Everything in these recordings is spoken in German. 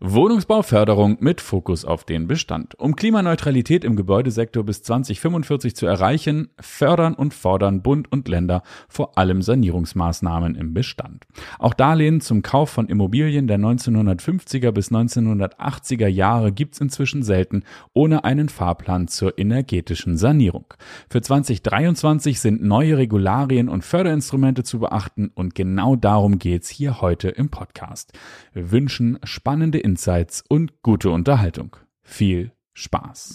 Wohnungsbauförderung mit Fokus auf den Bestand. Um Klimaneutralität im Gebäudesektor bis 2045 zu erreichen, fördern und fordern Bund und Länder vor allem Sanierungsmaßnahmen im Bestand. Auch Darlehen zum Kauf von Immobilien der 1950er bis 1980er Jahre gibt's inzwischen selten ohne einen Fahrplan zur energetischen Sanierung. Für 2023 sind neue Regularien und Förderinstrumente zu beachten und genau darum geht's hier heute im Podcast. Wir wünschen spannende Insights und gute Unterhaltung. Viel Spaß!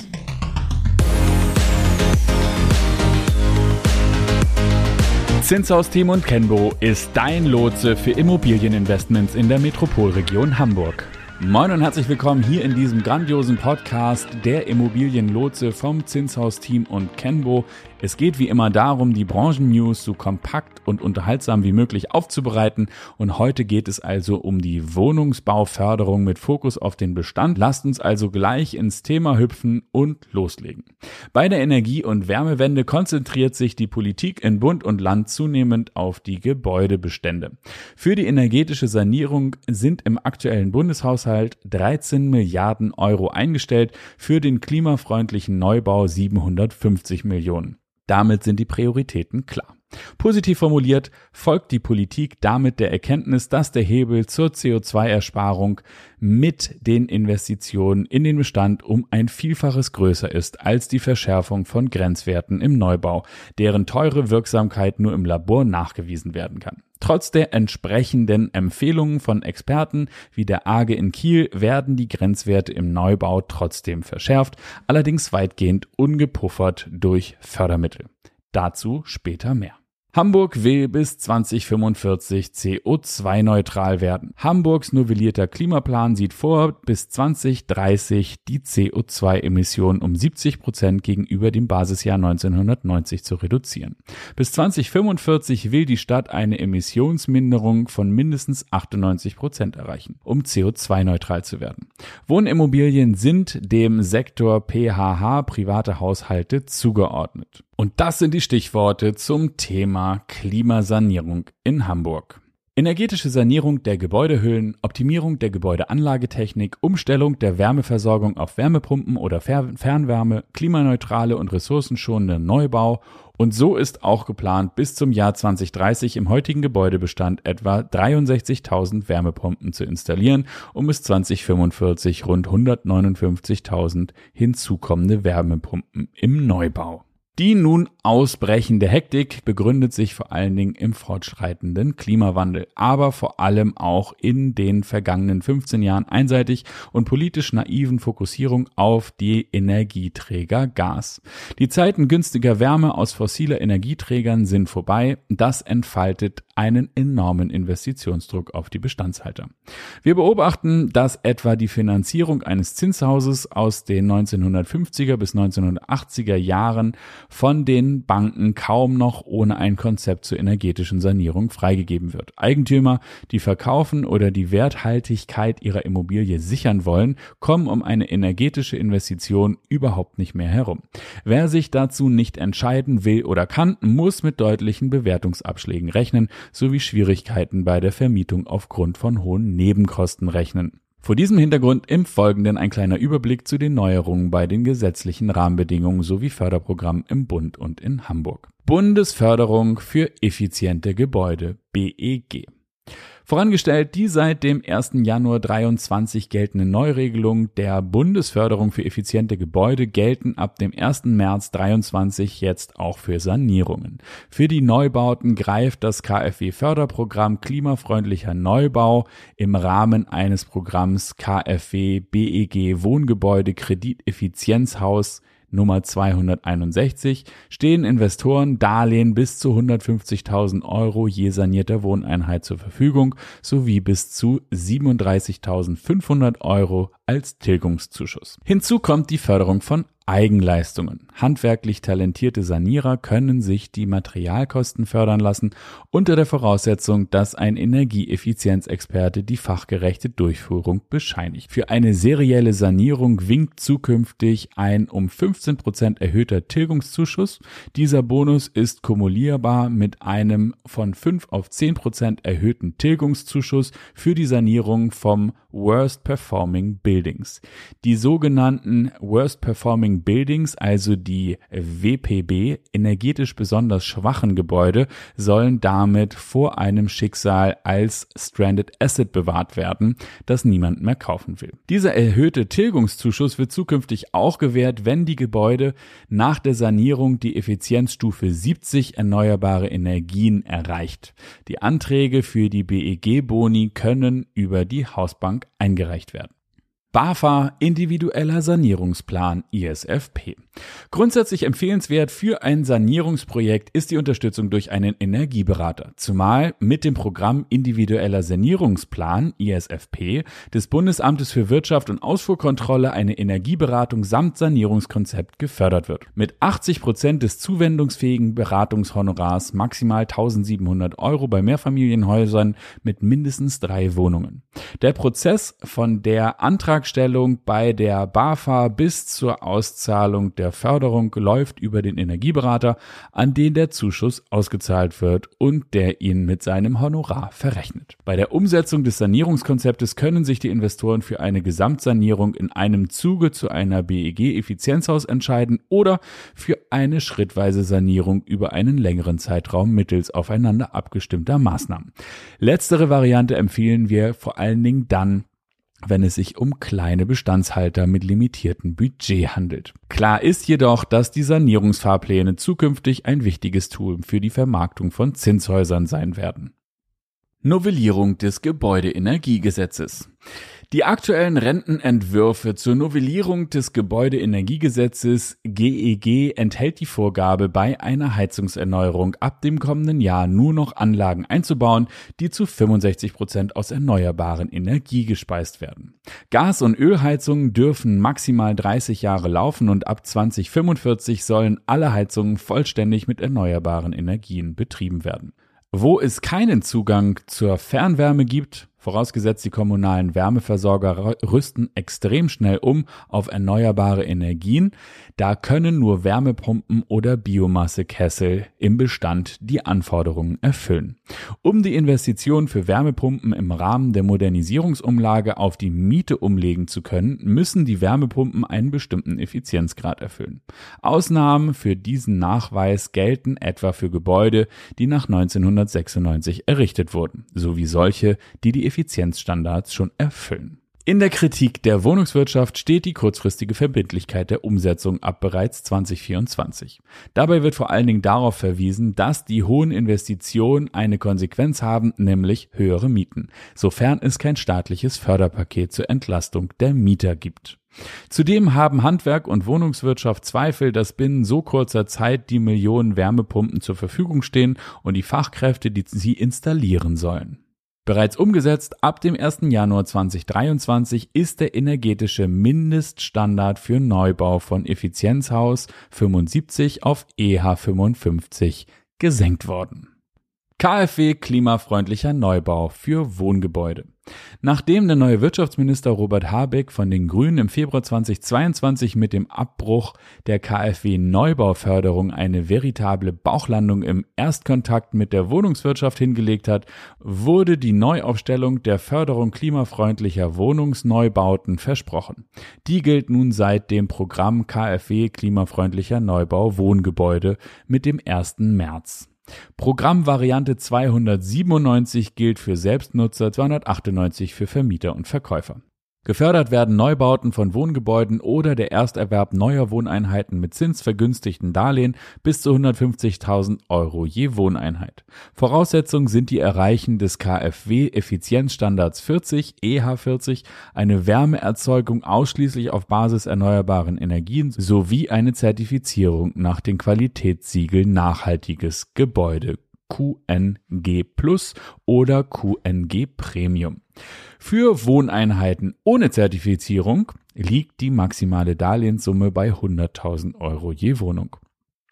Zinshaus Team und Kenbo ist dein Lotse für Immobilieninvestments in der Metropolregion Hamburg. Moin und herzlich willkommen hier in diesem grandiosen Podcast der Immobilienlotse vom Zinshaus Team und Kenbo. Es geht wie immer darum, die Branchen-News so kompakt und unterhaltsam wie möglich aufzubereiten. Und heute geht es also um die Wohnungsbauförderung mit Fokus auf den Bestand. Lasst uns also gleich ins Thema hüpfen und loslegen. Bei der Energie- und Wärmewende konzentriert sich die Politik in Bund und Land zunehmend auf die Gebäudebestände. Für die energetische Sanierung sind im aktuellen Bundeshaushalt 13 Milliarden Euro eingestellt, für den klimafreundlichen Neubau 750 Millionen. Damit sind die Prioritäten klar. Positiv formuliert folgt die Politik damit der Erkenntnis, dass der Hebel zur CO2-Ersparung mit den Investitionen in den Bestand um ein Vielfaches größer ist als die Verschärfung von Grenzwerten im Neubau, deren teure Wirksamkeit nur im Labor nachgewiesen werden kann. Trotz der entsprechenden Empfehlungen von Experten wie der AGE in Kiel werden die Grenzwerte im Neubau trotzdem verschärft, allerdings weitgehend ungepuffert durch Fördermittel. Dazu später mehr. Hamburg will bis 2045 CO2-neutral werden. Hamburgs novellierter Klimaplan sieht vor, bis 2030 die CO2-Emissionen um 70 Prozent gegenüber dem Basisjahr 1990 zu reduzieren. Bis 2045 will die Stadt eine Emissionsminderung von mindestens 98 Prozent erreichen, um CO2-neutral zu werden. Wohnimmobilien sind dem Sektor PHH private Haushalte zugeordnet. Und das sind die Stichworte zum Thema Klimasanierung in Hamburg. Energetische Sanierung der Gebäudehüllen, Optimierung der Gebäudeanlagetechnik, Umstellung der Wärmeversorgung auf Wärmepumpen oder Fernwärme, klimaneutrale und ressourcenschonende Neubau und so ist auch geplant, bis zum Jahr 2030 im heutigen Gebäudebestand etwa 63.000 Wärmepumpen zu installieren, um bis 2045 rund 159.000 hinzukommende Wärmepumpen im Neubau. Die nun ausbrechende Hektik begründet sich vor allen Dingen im fortschreitenden Klimawandel, aber vor allem auch in den vergangenen 15 Jahren einseitig und politisch naiven Fokussierung auf die Energieträger Gas. Die Zeiten günstiger Wärme aus fossiler Energieträgern sind vorbei. Das entfaltet einen enormen Investitionsdruck auf die Bestandshalter. Wir beobachten, dass etwa die Finanzierung eines Zinshauses aus den 1950er bis 1980er Jahren von den Banken kaum noch ohne ein Konzept zur energetischen Sanierung freigegeben wird. Eigentümer, die verkaufen oder die Werthaltigkeit ihrer Immobilie sichern wollen, kommen um eine energetische Investition überhaupt nicht mehr herum. Wer sich dazu nicht entscheiden will oder kann, muss mit deutlichen Bewertungsabschlägen rechnen, sowie Schwierigkeiten bei der Vermietung aufgrund von hohen Nebenkosten rechnen. Vor diesem Hintergrund im Folgenden ein kleiner Überblick zu den Neuerungen bei den gesetzlichen Rahmenbedingungen sowie Förderprogrammen im Bund und in Hamburg. Bundesförderung für effiziente Gebäude BEG. Vorangestellt die seit dem 1. Januar 23 geltende Neuregelung der Bundesförderung für effiziente Gebäude gelten ab dem 1. März 23 jetzt auch für Sanierungen. Für die Neubauten greift das KfW Förderprogramm klimafreundlicher Neubau im Rahmen eines Programms KfW BEG Wohngebäude Krediteffizienzhaus Nummer 261 stehen Investoren Darlehen bis zu 150.000 Euro je sanierter Wohneinheit zur Verfügung sowie bis zu 37.500 Euro als Tilgungszuschuss. Hinzu kommt die Förderung von Eigenleistungen. Handwerklich talentierte Sanierer können sich die Materialkosten fördern lassen, unter der Voraussetzung, dass ein Energieeffizienzexperte die fachgerechte Durchführung bescheinigt. Für eine serielle Sanierung winkt zukünftig ein um 15 Prozent erhöhter Tilgungszuschuss. Dieser Bonus ist kumulierbar mit einem von 5 auf 10 Prozent erhöhten Tilgungszuschuss für die Sanierung vom Worst Performing Buildings. Die sogenannten Worst Performing Buildings, also die WPB, energetisch besonders schwachen Gebäude, sollen damit vor einem Schicksal als Stranded Asset bewahrt werden, das niemand mehr kaufen will. Dieser erhöhte Tilgungszuschuss wird zukünftig auch gewährt, wenn die Gebäude nach der Sanierung die Effizienzstufe 70 erneuerbare Energien erreicht. Die Anträge für die BEG-Boni können über die Hausbank eingereicht werden. BAFA Individueller Sanierungsplan ISFP. Grundsätzlich empfehlenswert für ein Sanierungsprojekt ist die Unterstützung durch einen Energieberater, zumal mit dem Programm Individueller Sanierungsplan ISFP des Bundesamtes für Wirtschaft und Ausfuhrkontrolle eine Energieberatung samt Sanierungskonzept gefördert wird. Mit 80 Prozent des zuwendungsfähigen Beratungshonorars maximal 1700 Euro bei Mehrfamilienhäusern mit mindestens drei Wohnungen. Der Prozess von der Antrag Antragstellung bei der BAFA bis zur Auszahlung der Förderung läuft über den Energieberater, an den der Zuschuss ausgezahlt wird und der ihn mit seinem Honorar verrechnet. Bei der Umsetzung des Sanierungskonzeptes können sich die Investoren für eine Gesamtsanierung in einem Zuge zu einer BEG-Effizienzhaus entscheiden oder für eine schrittweise Sanierung über einen längeren Zeitraum mittels aufeinander abgestimmter Maßnahmen. Letztere Variante empfehlen wir vor allen Dingen dann, wenn es sich um kleine Bestandshalter mit limitiertem Budget handelt. Klar ist jedoch, dass die Sanierungsfahrpläne zukünftig ein wichtiges Tool für die Vermarktung von Zinshäusern sein werden. Novellierung des Gebäudeenergiegesetzes. Die aktuellen Rentenentwürfe zur Novellierung des Gebäudeenergiegesetzes GEG e enthält die Vorgabe, bei einer Heizungserneuerung ab dem kommenden Jahr nur noch Anlagen einzubauen, die zu 65 Prozent aus erneuerbaren Energie gespeist werden. Gas- und Ölheizungen dürfen maximal 30 Jahre laufen und ab 2045 sollen alle Heizungen vollständig mit erneuerbaren Energien betrieben werden. Wo es keinen Zugang zur Fernwärme gibt, Vorausgesetzt, die kommunalen Wärmeversorger rüsten extrem schnell um auf erneuerbare Energien. Da können nur Wärmepumpen oder Biomassekessel im Bestand die Anforderungen erfüllen. Um die Investition für Wärmepumpen im Rahmen der Modernisierungsumlage auf die Miete umlegen zu können, müssen die Wärmepumpen einen bestimmten Effizienzgrad erfüllen. Ausnahmen für diesen Nachweis gelten etwa für Gebäude, die nach 1996 errichtet wurden, sowie solche, die die Effizienzstandards schon erfüllen. In der Kritik der Wohnungswirtschaft steht die kurzfristige Verbindlichkeit der Umsetzung ab bereits 2024. Dabei wird vor allen Dingen darauf verwiesen, dass die hohen Investitionen eine Konsequenz haben, nämlich höhere Mieten, sofern es kein staatliches Förderpaket zur Entlastung der Mieter gibt. Zudem haben Handwerk und Wohnungswirtschaft Zweifel, dass binnen so kurzer Zeit die Millionen Wärmepumpen zur Verfügung stehen und die Fachkräfte, die sie installieren sollen. Bereits umgesetzt ab dem 1. Januar 2023 ist der energetische Mindeststandard für Neubau von Effizienzhaus 75 auf EH 55 gesenkt worden. KfW klimafreundlicher Neubau für Wohngebäude. Nachdem der neue Wirtschaftsminister Robert Habeck von den Grünen im Februar 2022 mit dem Abbruch der KfW Neubauförderung eine veritable Bauchlandung im Erstkontakt mit der Wohnungswirtschaft hingelegt hat, wurde die Neuaufstellung der Förderung klimafreundlicher Wohnungsneubauten versprochen. Die gilt nun seit dem Programm KfW klimafreundlicher Neubau Wohngebäude mit dem 1. März. Programmvariante 297 gilt für Selbstnutzer, 298 für Vermieter und Verkäufer. Gefördert werden Neubauten von Wohngebäuden oder der Ersterwerb neuer Wohneinheiten mit zinsvergünstigten Darlehen bis zu 150.000 Euro je Wohneinheit. Voraussetzung sind die Erreichen des KfW Effizienzstandards 40 EH40, eine Wärmeerzeugung ausschließlich auf Basis erneuerbaren Energien sowie eine Zertifizierung nach den Qualitätssiegeln nachhaltiges Gebäude QNG Plus oder QNG Premium. Für Wohneinheiten ohne Zertifizierung liegt die maximale Darlehenssumme bei 100.000 Euro je Wohnung.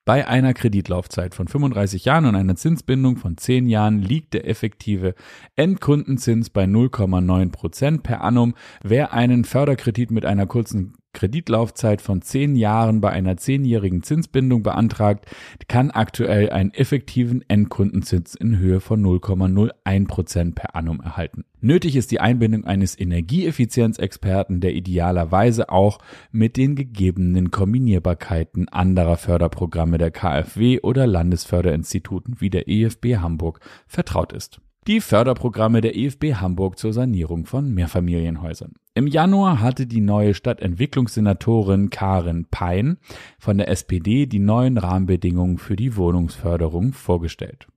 Bei einer Kreditlaufzeit von 35 Jahren und einer Zinsbindung von 10 Jahren liegt der effektive Endkundenzins bei 0,9 Prozent per annum. Wer einen Förderkredit mit einer kurzen Kreditlaufzeit von zehn Jahren bei einer zehnjährigen Zinsbindung beantragt, kann aktuell einen effektiven Endkundenzins in Höhe von 0,01 Prozent per annum erhalten. Nötig ist die Einbindung eines Energieeffizienzexperten, der idealerweise auch mit den gegebenen Kombinierbarkeiten anderer Förderprogramme der KfW oder Landesförderinstituten wie der EFB Hamburg vertraut ist die Förderprogramme der EFB Hamburg zur Sanierung von Mehrfamilienhäusern. Im Januar hatte die neue Stadtentwicklungssenatorin Karin Pein von der SPD die neuen Rahmenbedingungen für die Wohnungsförderung vorgestellt.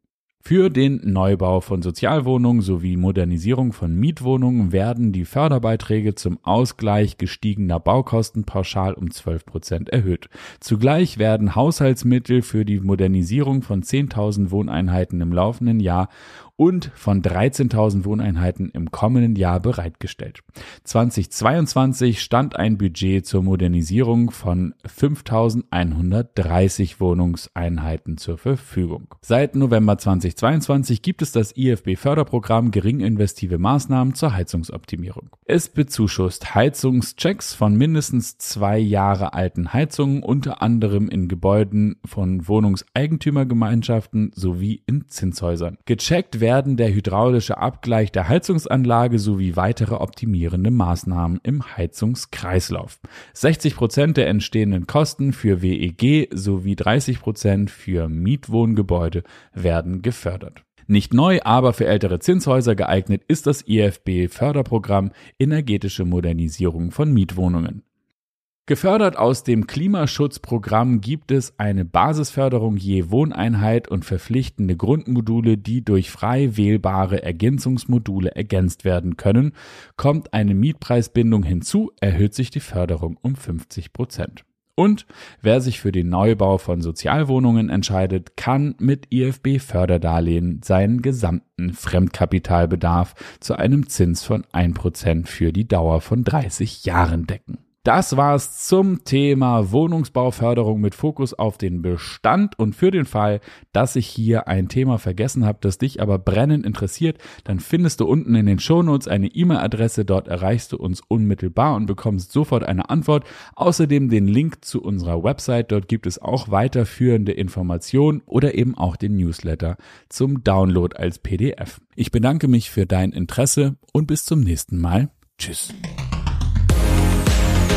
Für den Neubau von Sozialwohnungen sowie Modernisierung von Mietwohnungen werden die Förderbeiträge zum Ausgleich gestiegener Baukosten pauschal um 12 Prozent erhöht. Zugleich werden Haushaltsmittel für die Modernisierung von 10.000 Wohneinheiten im laufenden Jahr und von 13.000 Wohneinheiten im kommenden Jahr bereitgestellt. 2022 stand ein Budget zur Modernisierung von 5.130 Wohnungseinheiten zur Verfügung. Seit November 2022 gibt es das IFB-Förderprogramm Geringinvestive Maßnahmen zur Heizungsoptimierung. Es bezuschusst Heizungschecks von mindestens zwei Jahre alten Heizungen, unter anderem in Gebäuden von Wohnungseigentümergemeinschaften sowie in Zinshäusern. Gecheckt werden der hydraulische Abgleich der Heizungsanlage sowie weitere optimierende Maßnahmen im Heizungskreislauf. 60 Prozent der entstehenden Kosten für WEG sowie 30 Prozent für Mietwohngebäude werden gefördert. Nicht neu, aber für ältere Zinshäuser geeignet ist das IFB Förderprogramm Energetische Modernisierung von Mietwohnungen. Gefördert aus dem Klimaschutzprogramm gibt es eine Basisförderung je Wohneinheit und verpflichtende Grundmodule, die durch frei wählbare Ergänzungsmodule ergänzt werden können. Kommt eine Mietpreisbindung hinzu, erhöht sich die Förderung um 50 Prozent. Und wer sich für den Neubau von Sozialwohnungen entscheidet, kann mit IFB Förderdarlehen seinen gesamten Fremdkapitalbedarf zu einem Zins von 1% für die Dauer von 30 Jahren decken. Das war's zum Thema Wohnungsbauförderung mit Fokus auf den Bestand. Und für den Fall, dass ich hier ein Thema vergessen habe, das dich aber brennend interessiert, dann findest du unten in den Shownotes eine E-Mail-Adresse. Dort erreichst du uns unmittelbar und bekommst sofort eine Antwort. Außerdem den Link zu unserer Website. Dort gibt es auch weiterführende Informationen oder eben auch den Newsletter zum Download als PDF. Ich bedanke mich für dein Interesse und bis zum nächsten Mal. Tschüss.